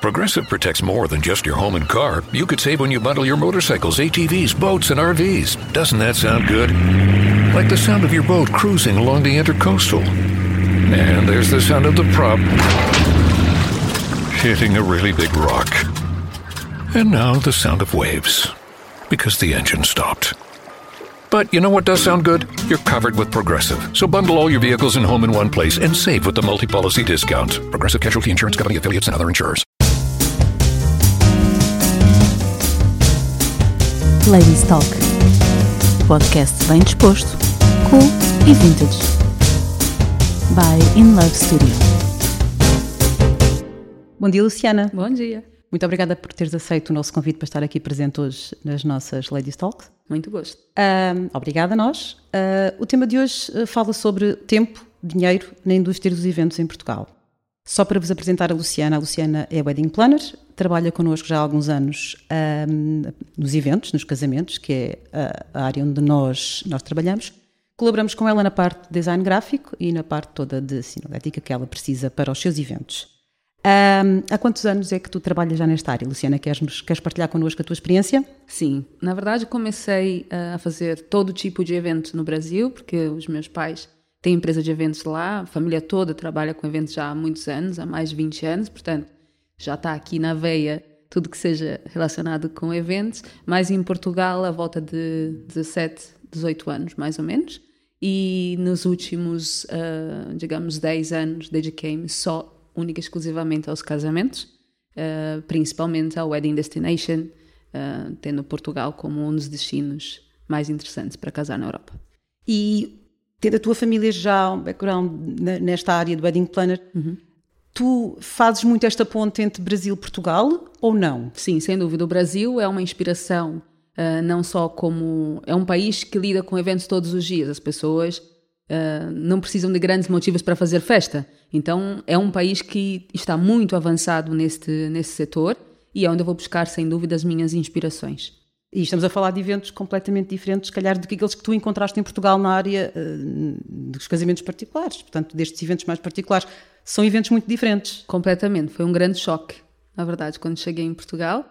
Progressive protects more than just your home and car. You could save when you bundle your motorcycles, ATVs, boats, and RVs. Doesn't that sound good? Like the sound of your boat cruising along the intercoastal. And there's the sound of the prop hitting a really big rock. And now the sound of waves because the engine stopped. But you know what does sound good? You're covered with Progressive. So bundle all your vehicles and home in one place and save with the multi policy discount. Progressive Casualty Insurance Company affiliates and other insurers. Ladies Talk. Podcast bem disposto, cool e vintage. By In Love Studio. Bom dia, Luciana. Bom dia. Muito obrigada por teres aceito o nosso convite para estar aqui presente hoje nas nossas Ladies Talks. Muito gosto. Um, obrigada a nós. Uh, o tema de hoje uh, fala sobre tempo, dinheiro na indústria dos eventos em Portugal. Só para vos apresentar a Luciana, a Luciana é Wedding Planner, trabalha connosco já há alguns anos um, nos eventos, nos casamentos, que é a, área onde nós, nós trabalhamos. Colaboramos com ela na parte de design gráfico e na parte toda de sinalética que ela precisa para os seus eventos. Um, há quantos anos é que tu trabalhas já nesta área, Luciana? Queres, queres partilhar connosco a tua experiência? Sim, na verdade comecei a fazer todo tipo de eventos no Brasil, porque os meus pais têm empresa de eventos lá, a família toda trabalha com eventos já há muitos anos, há mais de 20 anos, portanto já está aqui na veia tudo que seja relacionado com eventos, mas em Portugal a volta de 17, 18 anos mais ou menos, e nos últimos, uh, digamos, 10 anos dediquei-me só única e exclusivamente aos casamentos, uh, principalmente ao Wedding Destination, uh, tendo Portugal como um dos destinos mais interessantes para casar na Europa. E tendo a tua família já um background nesta área do Wedding Planner, uhum. tu fazes muito esta ponte entre Brasil e Portugal ou não? Sim, sem dúvida. O Brasil é uma inspiração, uh, não só como. É um país que lida com eventos todos os dias. As pessoas Uh, não precisam de grandes motivos para fazer festa. Então, é um país que está muito avançado neste, nesse setor e é onde eu vou buscar, sem dúvida, as minhas inspirações. E estamos a falar de eventos completamente diferentes, se calhar, do que aqueles que tu encontraste em Portugal na área uh, dos casamentos particulares, portanto, destes eventos mais particulares. São eventos muito diferentes. Completamente. Foi um grande choque, na verdade, quando cheguei em Portugal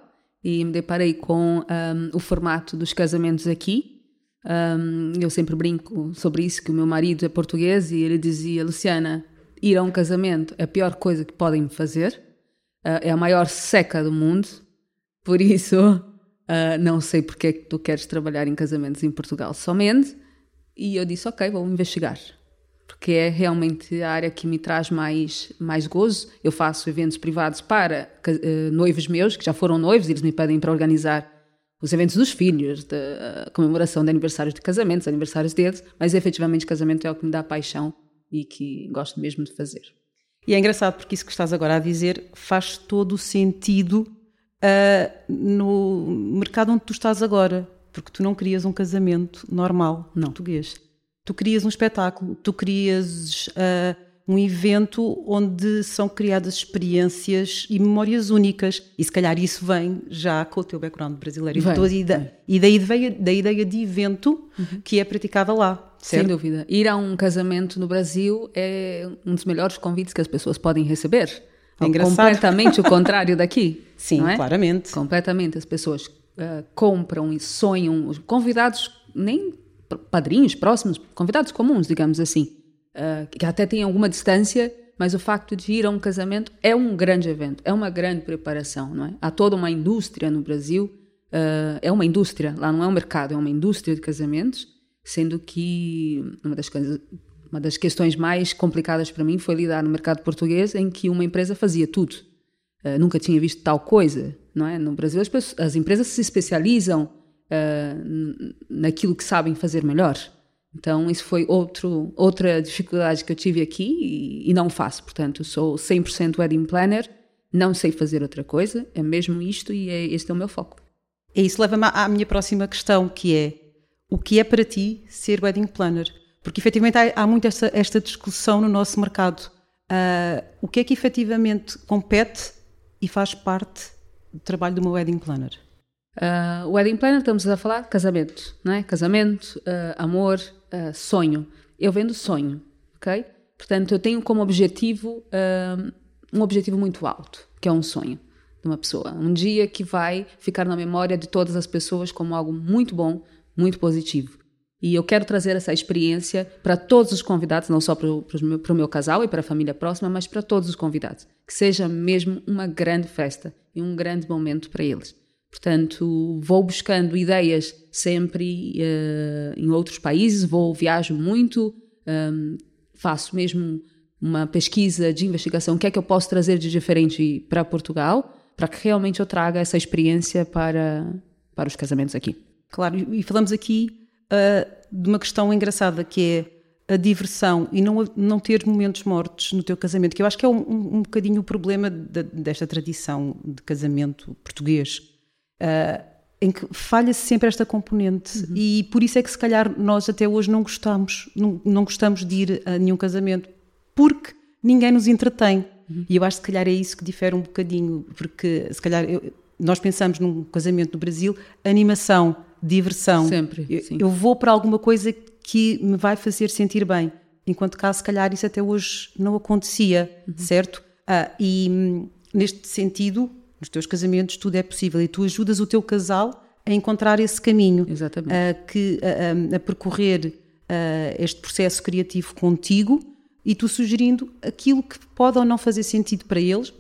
e me deparei com um, ah, o formato dos casamentos aqui um, eu sempre brinco sobre isso, que o meu marido é português e ele dizia, Luciana, ir a um casamento é a pior coisa que podem fazer, uh, é a maior seca do mundo, por isso uh, não sei porque é que tu queres trabalhar em casamentos em Portugal somente. E eu disse, ok, vou investigar, porque é realmente a área que me traz mais, mais gozo. Eu faço eventos privados para uh, noivos meus, que já foram noivos, e eles me pedem para organizar os eventos dos filhos, da comemoração de aniversários de casamentos, aniversários deles, mas efetivamente casamento é o que me dá paixão e que gosto mesmo de fazer. E é engraçado porque isso que estás agora a dizer faz todo o sentido uh, no mercado onde tu estás agora, porque tu não querias um casamento normal, não. português. Tu querias um espetáculo, tu querias uh, um evento onde são criadas experiências e memórias únicas. E se calhar isso vem já com o teu background brasileiro vem, e, da, e daí veio da ideia de evento uhum. que é praticada lá. Certo? Sem dúvida. Ir a um casamento no Brasil é um dos melhores convites que as pessoas podem receber. É. Completamente o contrário daqui. Sim, é? claramente. Completamente. As pessoas uh, compram e sonham, convidados, nem padrinhos próximos, convidados comuns, digamos assim uh, que até tem alguma distância, mas o facto de ir a um casamento é um grande evento, é uma grande preparação, não é? Há toda uma indústria no Brasil, uh, é uma indústria, lá não é um mercado, é uma indústria de casamentos, sendo que uma das uma das questões mais complicadas para mim foi lidar no mercado português em que uma empresa fazia tudo. Uh, nunca tinha visto tal coisa, não é? No Brasil as, pessoas, as empresas se especializam uh, naquilo que sabem fazer melhor. Então, isso foi outro, outra dificuldade que eu tive aqui e, e não faço. Portanto, sou 100% wedding planner não sei fazer outra coisa, é mesmo isto e é, este é o meu foco. E isso leva-me à minha próxima questão, que é o que é para ti ser wedding planner? Porque efetivamente há, há muito esta, esta, discussão no nosso mercado. Uh, o que é que efetivamente compete e faz parte do trabalho de uma wedding planner? Uh, o wedding planner estamos a falar de casamento, não é? Casamento, uh, amor, uh, sonho. Eu vendo sonho, ok? Portanto, eu tenho como objetivo um objetivo muito alto, que é um sonho de uma pessoa. Um dia que vai ficar na memória de todas as pessoas como algo muito bom, muito positivo. E eu quero trazer essa experiência para todos os convidados, não só para o, o meu casal e para a família próxima, mas para todos os convidados. Que seja mesmo uma grande festa e um grande momento para eles. Portanto, vou buscando ideias sempre uh, em outros países, vou viajo muito, um, faço mesmo uma pesquisa de investigação, o que é que eu posso trazer de diferente para Portugal, para que realmente eu traga essa experiência para, para os casamentos aqui. Claro, e falamos aqui uh, de uma questão engraçada que é a diversão e não, não ter momentos mortos no teu casamento, que eu acho que é um, um, um bocadinho o problema de, desta tradição de casamento português uh, em que falha-se sempre esta componente uhum. e por isso é que se calhar nós até hoje não gostamos, não, não gostamos de ir a nenhum casamento, porque ninguém nos entretém. Uhum. E eu acho que se calhar é isso que difere um bocadinho, porque se calhar eu, nós pensamos num casamento no Brasil, animação, diversão. Sempre. Eu, eu, vou para alguma coisa que me vai fazer sentir bem. Enquanto cá, se calhar, isso até hoje não acontecia, uhum. certo? Ah, e neste sentido, nos teus casamentos tudo é possível e tu ajudas o teu casal a encontrar esse caminho, Exatamente. A, que, a, a percorrer a, este processo criativo contigo e tu sugerindo aquilo que pode ou não fazer sentido para eles.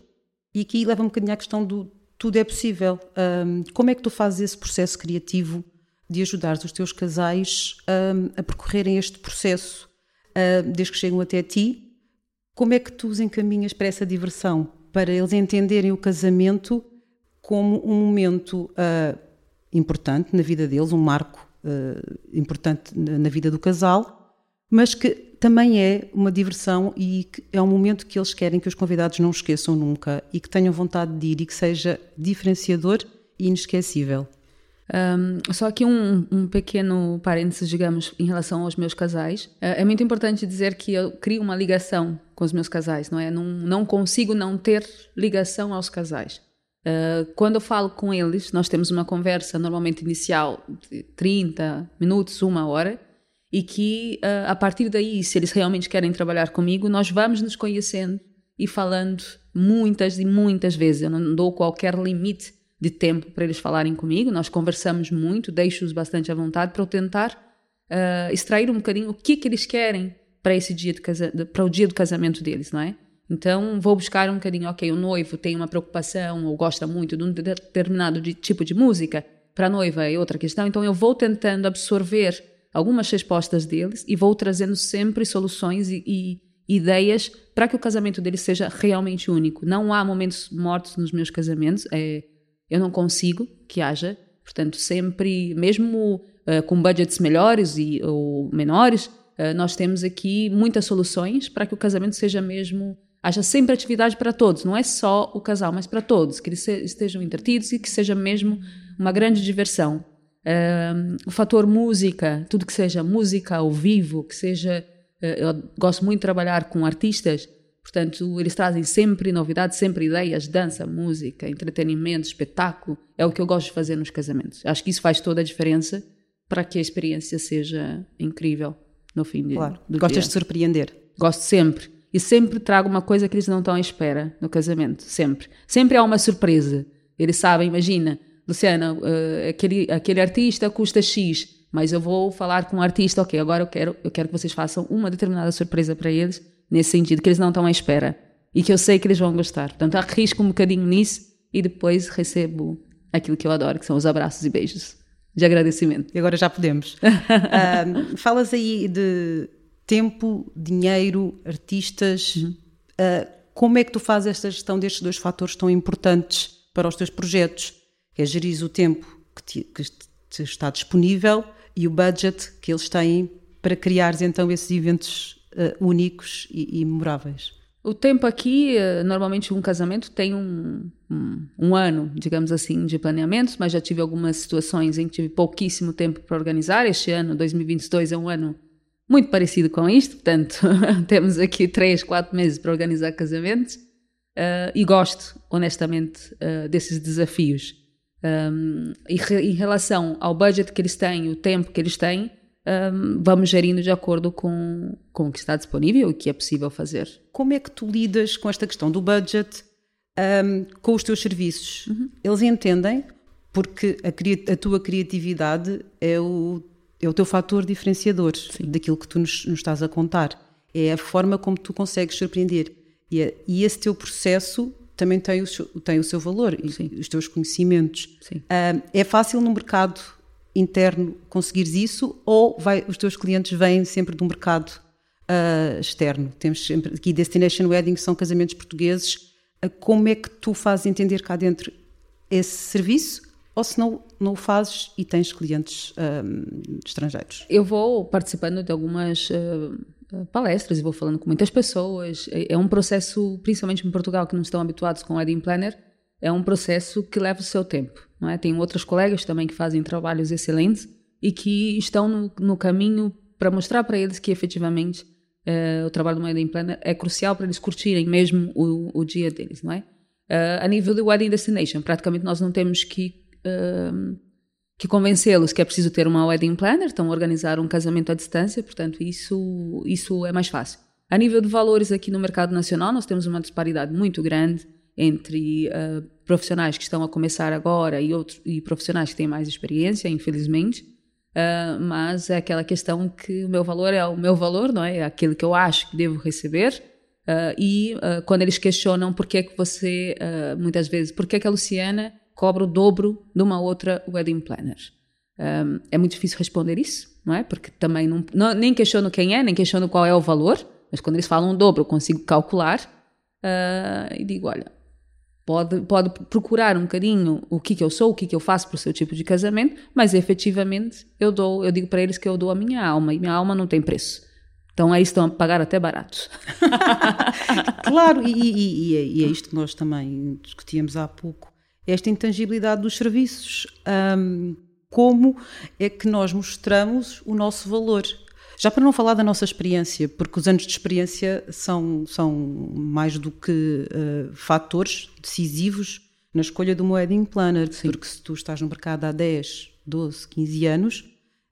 E aqui leva um bocadinho à questão do tudo é possível. Um, como é que tu fazes esse processo criativo de ajudar os teus casais um, a percorrerem este processo um, desde que chegam até ti? Como é que tu os encaminhas para essa diversão? para eles entenderem o casamento como um momento uh, importante na vida deles, um marco uh, importante na vida do casal, mas que também é uma diversão e é um momento que eles querem que os convidados não esqueçam nunca e que tenham vontade de ir e que seja diferenciador e inesquecível. Um, só aqui um, um, pequeno parênteses, digamos, em relação aos meus casais. Uh, é muito importante dizer que eu crio uma ligação com os meus casais, não é? Não, não consigo não ter ligação aos casais. Uh, quando eu falo com eles, nós temos uma conversa normalmente inicial de 30 minutos, uma hora, e que uh, a partir daí, se eles realmente querem trabalhar comigo, nós vamos nos conhecendo e falando muitas e muitas vezes. Eu não dou qualquer limite de tempo para eles falarem comigo. Nós conversamos muito, deixo-os bastante à vontade para eu tentar uh, extrair um bocadinho o que, que eles querem para esse dia para o dia do casamento deles, não é? Então vou buscar um bocadinho, ok, o noivo tem uma preocupação ou gosta muito de um determinado de, tipo de música, para a noiva é outra questão. Então eu vou tentando absorver algumas respostas deles e vou trazendo sempre soluções e, e ideias para que o casamento deles seja realmente único. Não há momentos mortos nos meus casamentos. É, eu não consigo que haja. Portanto, sempre, mesmo uh, com budgets melhores e, ou menores, uh, nós temos aqui muitas soluções para que o casamento seja mesmo. haja sempre atividade para todos, não é só o casal, mas para todos, que eles estejam entretidos e que seja mesmo uma grande diversão. Uh, o fator música, tudo que seja música ao vivo, que seja. eu gosto muito de trabalhar com artistas Portanto, eles trazem sempre novidades, sempre ideias, dança, música, entretenimento, espetáculo. É o que eu gosto de fazer nos casamentos. Acho que isso faz toda a diferença para que a experiência seja incrível no fim de, claro. do Gostas dia. de surpreender? Gosto sempre. E sempre trago uma coisa que eles não estão à espera no casamento. Sempre. Sempre há uma surpresa. Eles sabem, imagina, Luciana, uh, aquele, aquele artista custa X, mas eu vou falar com o artista, ok, agora eu quero, eu quero que vocês façam uma determinada surpresa para eles nesse sentido, que eles não estão à espera e que eu sei que eles vão gostar. Portanto, arrisco um bocadinho nisso e depois recebo aquilo que eu adoro, que são os abraços e beijos de agradecimento. E agora já podemos. uh, falas aí de tempo, dinheiro, artistas. Uhum. Uh, como é que tu fazes esta gestão destes dois fatores tão importantes para os teus projetos? Que é gerir o tempo que te, que te está disponível e o budget que eles têm para criares então esses eventos uh, únicos e, e, memoráveis? O tempo aqui, eh, normalmente um casamento tem um, um, um, ano, digamos assim, de planeamento, mas já tive algumas situações em que tive pouquíssimo tempo para organizar. Este ano, 2022, é um ano muito parecido com isto, portanto, temos aqui três, quatro meses para organizar casamentos uh, e gosto, honestamente, uh, desses desafios. Um, e re, em relação ao budget que eles têm, o tempo que eles têm, um, vamos gerindo de acordo com, com o que está disponível e o que é possível fazer. Como é que tu lidas com esta questão do budget um, com os teus serviços? Uhum. Eles entendem porque a, a, tua criatividade é o, é o teu fator diferenciador Sim. daquilo que tu nos, nos, estás a contar. É a forma como tu consegues surpreender. E, é, e esse teu processo também tem o, tem o seu valor Sim. e os teus conhecimentos. Um, é fácil no mercado interno conseguires isso ou vai, os teus clientes vêm sempre do mercado uh, externo? Temos sempre aqui Destination Wedding, são casamentos portugueses. Uh, como é que tu fazes entender cá dentro esse serviço? Ou se não, não o fazes e tens clientes uh, estrangeiros? Eu vou participando de algumas palestras e vou falando com muitas pessoas. É, é um processo, principalmente em Portugal, que não estão habituados com o Wedding Planner, é um processo que leva o seu tempo. Não é? Tenho outros colegas também que fazem trabalhos excelentes e que estão no, no caminho para mostrar para eles que efetivamente uh, o trabalho do Wedding Planner é crucial para eles curtirem mesmo o, o dia deles, não é? Uh, a nível do Wedding Destination, praticamente nós não temos que, uh, que convencê-los que é preciso ter uma Wedding Planner, então organizar um casamento à distância, portanto isso, isso é mais fácil. A nível de valores aqui no mercado nacional, nós temos uma disparidade muito grande entre uh, profissionais que estão a começar agora e, outros, e profissionais que têm mais experiência, infelizmente. Uh, mas é aquela questão que o meu valor é o meu valor, não é? É aquilo que eu acho que devo receber. Uh, e quando eles questionam por que é que você, muitas vezes, por que é que a Luciana cobra o dobro de uma outra wedding planner? Um, é muito difícil responder isso, não é? Porque também não, não, nem questiono quem é, nem questiono qual é o valor, mas quando eles falam o dobro, eu consigo calcular uh, e digo: olha, Pode, pode procurar um bocadinho o que, que eu sou, o que, que eu faço para o seu tipo de casamento, mas efetivamente eu dou, eu digo para eles que eu dou a minha alma e minha alma não tem preço. Então aí estão a pagar até barato. claro, e, e, e, é isto que nós também discutíamos há pouco, esta intangibilidade dos serviços. Um, como é que nós mostramos o nosso valor? Já para não falar da nossa experiência, porque os anos de experiência são, são mais do que uh, fatores decisivos na escolha do wedding planner, Sim. porque se tu estás no mercado há 10, 12, 15 anos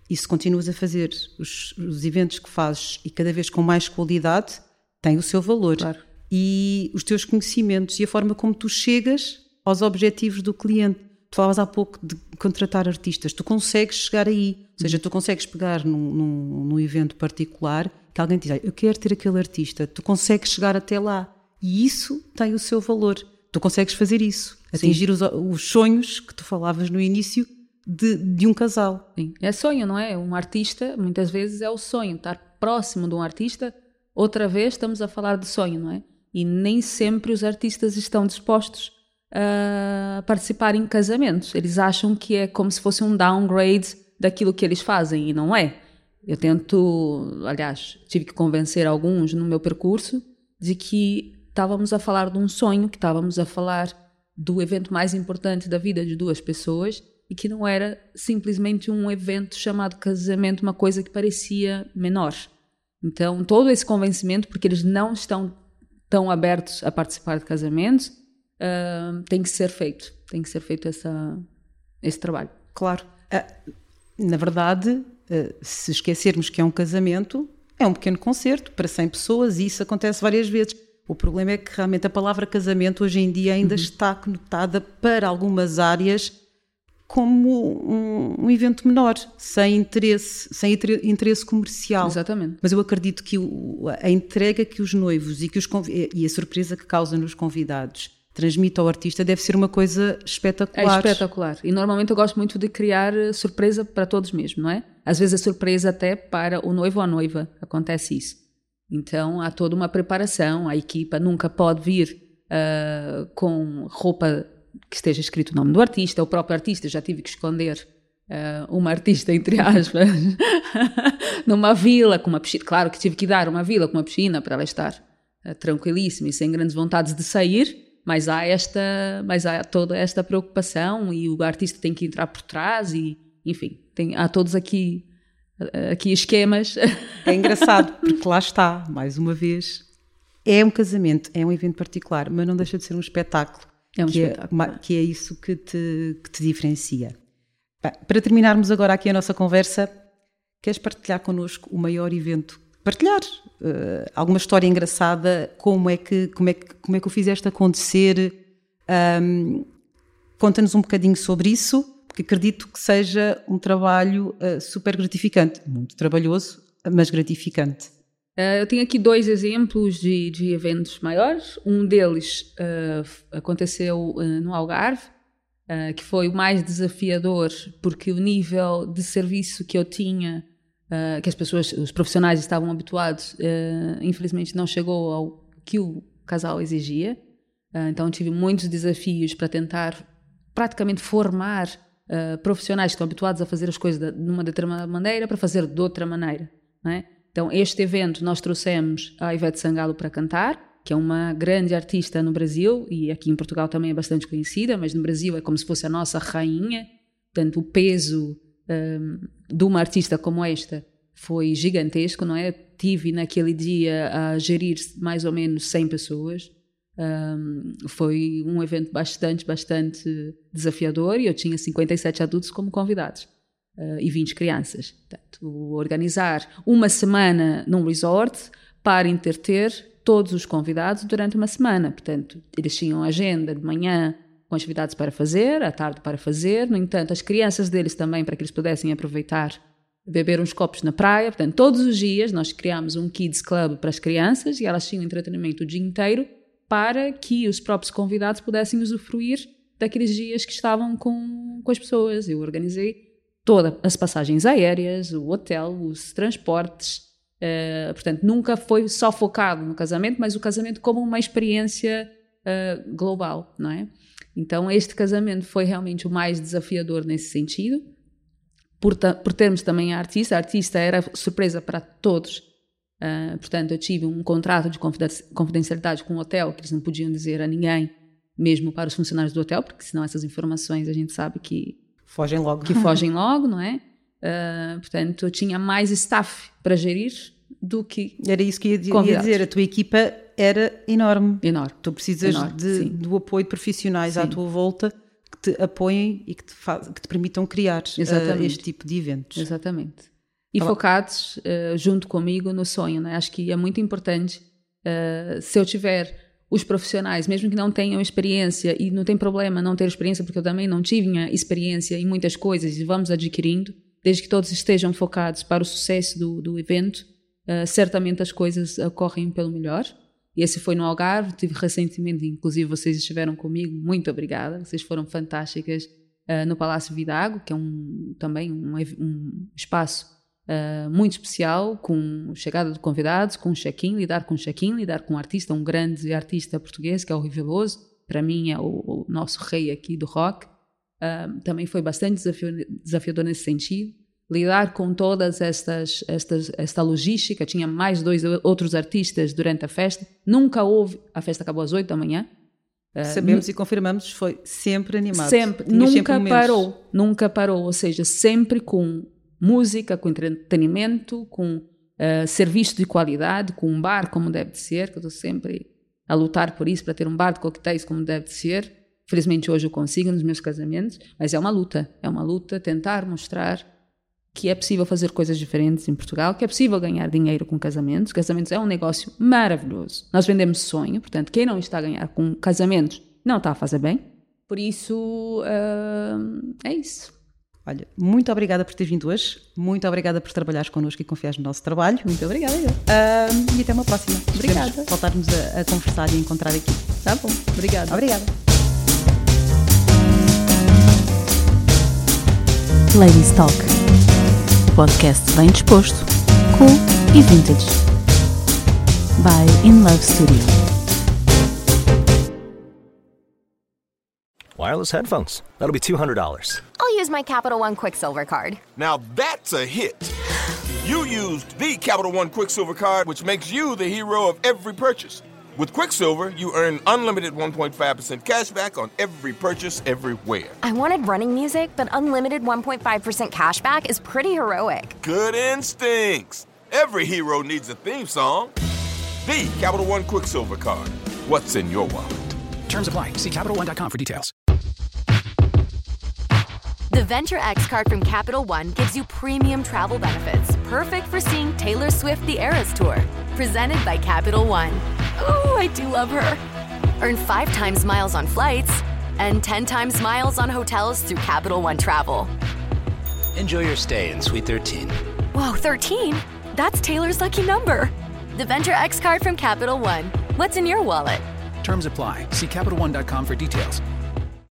e se continuas a fazer os, os eventos que fazes e cada vez com mais qualidade, tem o seu valor. Claro. E os teus conhecimentos e a forma como tu chegas aos objetivos do cliente. Tu falavas há pouco de contratar artistas, tu consegues chegar aí. Ou seja, tu consegues pegar num, num, num evento particular que alguém te diz, eu quero ter aquele artista, tu consegues chegar até lá. E isso tem o seu valor. Tu consegues fazer isso, atingir os, os, sonhos que tu falavas no início de, de um casal. Sim. É sonho, não é? Um artista, muitas vezes, é o sonho. Estar próximo de um artista, outra vez estamos a falar de sonho, não é? E nem sempre os artistas estão dispostos a participar em casamentos. Eles acham que é como se fosse um downgrade daquilo que eles fazem e não é. Eu tento, aliás, tive que convencer alguns no meu percurso de que estávamos a falar de um sonho, que estávamos a falar do evento mais importante da vida de duas pessoas e que não era simplesmente um evento chamado casamento, uma coisa que parecia menor. Então, todo esse convencimento, porque eles não estão tão abertos a participar de casamentos, uh, tem que ser feito. Tem que ser feito essa, esse trabalho. Claro. Uh, na verdade, uh, se esquecermos que é um casamento, é um pequeno concerto para 100 pessoas e isso acontece várias vezes. O problema é que realmente a palavra casamento hoje em dia ainda uhum. está conotada para algumas áreas como um, um, evento menor, sem interesse, sem interesse comercial. Exatamente. Mas eu acredito que o, a entrega que os noivos e, que os, e a surpresa que causa nos convidados transmite ao artista deve ser uma coisa espetacular. É espetacular. E normalmente eu gosto muito de criar eh, surpresa para todos mesmo, não é? Às vezes a surpresa até para o noivo ou a noiva, acontece isso. Então há toda uma preparação, a equipa nunca pode vir uh, com roupa que esteja escrito o nome do artista, o próprio artista já tive que esconder uh, uma artista, entre aspas, numa vila com uma piscina. Claro que tive que dar uma vila com uma piscina para ela estar uh, tranquilíssimo e sem grandes vontades de sair, mas há esta, mas há toda esta preocupação e o artista tem que entrar por trás e, enfim, tem, há todos aqui aqui esquemas. É engraçado, porque lá está, mais uma vez, é um casamento, é um evento particular, mas não deixa de ser um espetáculo. É um que, espetáculo. É, que é isso que te, que te diferencia. Para terminarmos agora aqui a nossa conversa, queres partilhar connosco o maior evento? Partilhar uh, alguma história engraçada, como é que, como é que, como é que o fizeste acontecer? Um, Conta-nos um bocadinho sobre isso, porque acredito que seja um trabalho uh, super gratificante, muito trabalhoso, mas gratificante. Uh, eu tenho aqui dois exemplos de, de eventos maiores. Um deles aconteceu no Algarve, que foi o mais desafiador, porque o nível de serviço que eu tinha, que as pessoas, os profissionais estavam habituados, infelizmente não chegou ao que o casal exigia. então tive muitos desafios para tentar praticamente formar uh, profissionais que estão habituados a fazer as coisas de, uma determinada maneira para fazer de outra maneira. É? Então, este evento nós trouxemos a Ivete Sangalo para cantar, que é uma grande artista no Brasil e aqui em Portugal também é bastante conhecida, mas no Brasil é como se fosse a nossa rainha. Portanto, o peso de uma artista como esta foi gigantesco, não é? Tive naquele dia a gerir mais ou menos 100 pessoas um, foi um evento bastante, bastante desafiador e eu tinha 57 adultos como convidados uh, e 20 crianças. Portanto, organizar uma semana num resort para entreter todos os convidados durante uma semana. Portanto, eles tinham agenda de manhã com atividades para fazer, à tarde para fazer. No entanto, as crianças deles também, para que eles pudessem aproveitar, beber uns copos na praia. Portanto, todos os dias nós criámos um Kids Club para as crianças e elas tinham entretenimento o dia inteiro para que os próprios convidados pudessem usufruir daqueles dias que estavam com, com as pessoas. Eu organizei todas as passagens aéreas, o hotel, os transportes. Uh, portanto, nunca foi só focado no casamento, mas o casamento como uma experiência uh, global, não é? Então, este casamento foi realmente o mais desafiador nesse sentido. Por, por termos também a artista, a artista era surpresa para todos Uh, portanto, eu tive um contrato de confidencialidade com o hotel que eles não podiam dizer a ninguém, mesmo para os funcionários do hotel, porque senão essas informações a gente sabe que fogem logo. Que fogem logo, não é? Uh, portanto, eu tinha mais staff para gerir do que. Era isso que ia, ia dizer, a tua equipa era enorme. Enorme. Tu precisas enorme, de, do apoio de profissionais sim. à tua volta que te apoiem e que te, que te permitam criar uh, este tipo de eventos. Exatamente e focados uh, junto comigo no sonho. Né? Acho que é muito importante, uh, se eu tiver os profissionais, mesmo que não tenham experiência, e não tem problema não ter experiência, porque eu também não tinha experiência em muitas coisas e vamos adquirindo, desde que todos estejam focados para o sucesso do, do evento, uh, certamente as coisas ocorrem pelo melhor. Esse foi no Algarve, tive recentemente, inclusive vocês estiveram comigo, muito obrigada, vocês foram fantásticas uh, no Palácio Vidago, que é um, também um, um espaço uh, muito especial, com chegada de convidados, com check-in, lidar com check-in, lidar com um artista, um grande artista português que é o Rui Veloso, para mim é o, o, nosso rei aqui do rock. Uh, também foi bastante desafiador nesse sentido. Lidar com todas estas, estas, esta logística, tinha mais dois outros artistas durante a festa. Nunca houve, a festa acabou às 8 da manhã, Uh, Sabemos e confirmamos, foi sempre animado. Sempre, Tinha nunca sempre parou, nunca parou, ou seja, sempre com música, com entretenimento, com uh, serviço de qualidade, com um bar como deve de ser, que eu estou sempre a lutar por isso, para ter um bar de coquetéis como deve de ser. Felizmente hoje eu consigo nos meus casamentos, mas é uma luta, é uma luta tentar mostrar que é possível fazer coisas diferentes em Portugal, que é possível ganhar dinheiro com casamentos. Casamentos é um negócio maravilhoso. Nós vendemos sonho, portanto, quem não está a ganhar com casamentos não está a fazer bem. Por isso, uh, é isso. Olha, muito obrigada por ter vindo hoje, muito obrigada por trabalhares connosco e confiares no nosso trabalho. Muito obrigada. Uh, e até uma próxima. Obrigada. voltarmos a, a conversar e encontrar aqui. Tá bom. Obrigada. Obrigada. Ladies Talk, podcast bem disposto, cool e vintage. By In Love Studio. Wireless headphones. That'll be $200. I'll use my Capital One Quicksilver card. Now that's a hit. You used the Capital One Quicksilver card, which makes you the hero of every purchase. With Quicksilver, you earn unlimited 1.5% cash back on every purchase everywhere. I wanted running music, but unlimited 1.5% cash back is pretty heroic. Good instincts. Every hero needs a theme song. The Capital One Quicksilver Card. What's in your wallet? Terms apply. See CapitalOne.com for details. The Venture X card from Capital One gives you premium travel benefits, perfect for seeing Taylor Swift the Eras Tour. Presented by Capital One. Ooh, I do love her. Earn five times miles on flights and 10 times miles on hotels through Capital One Travel. Enjoy your stay in Suite 13. Whoa, 13? That's Taylor's lucky number. The Venture X card from Capital One. What's in your wallet? Terms apply. See CapitalOne.com for details.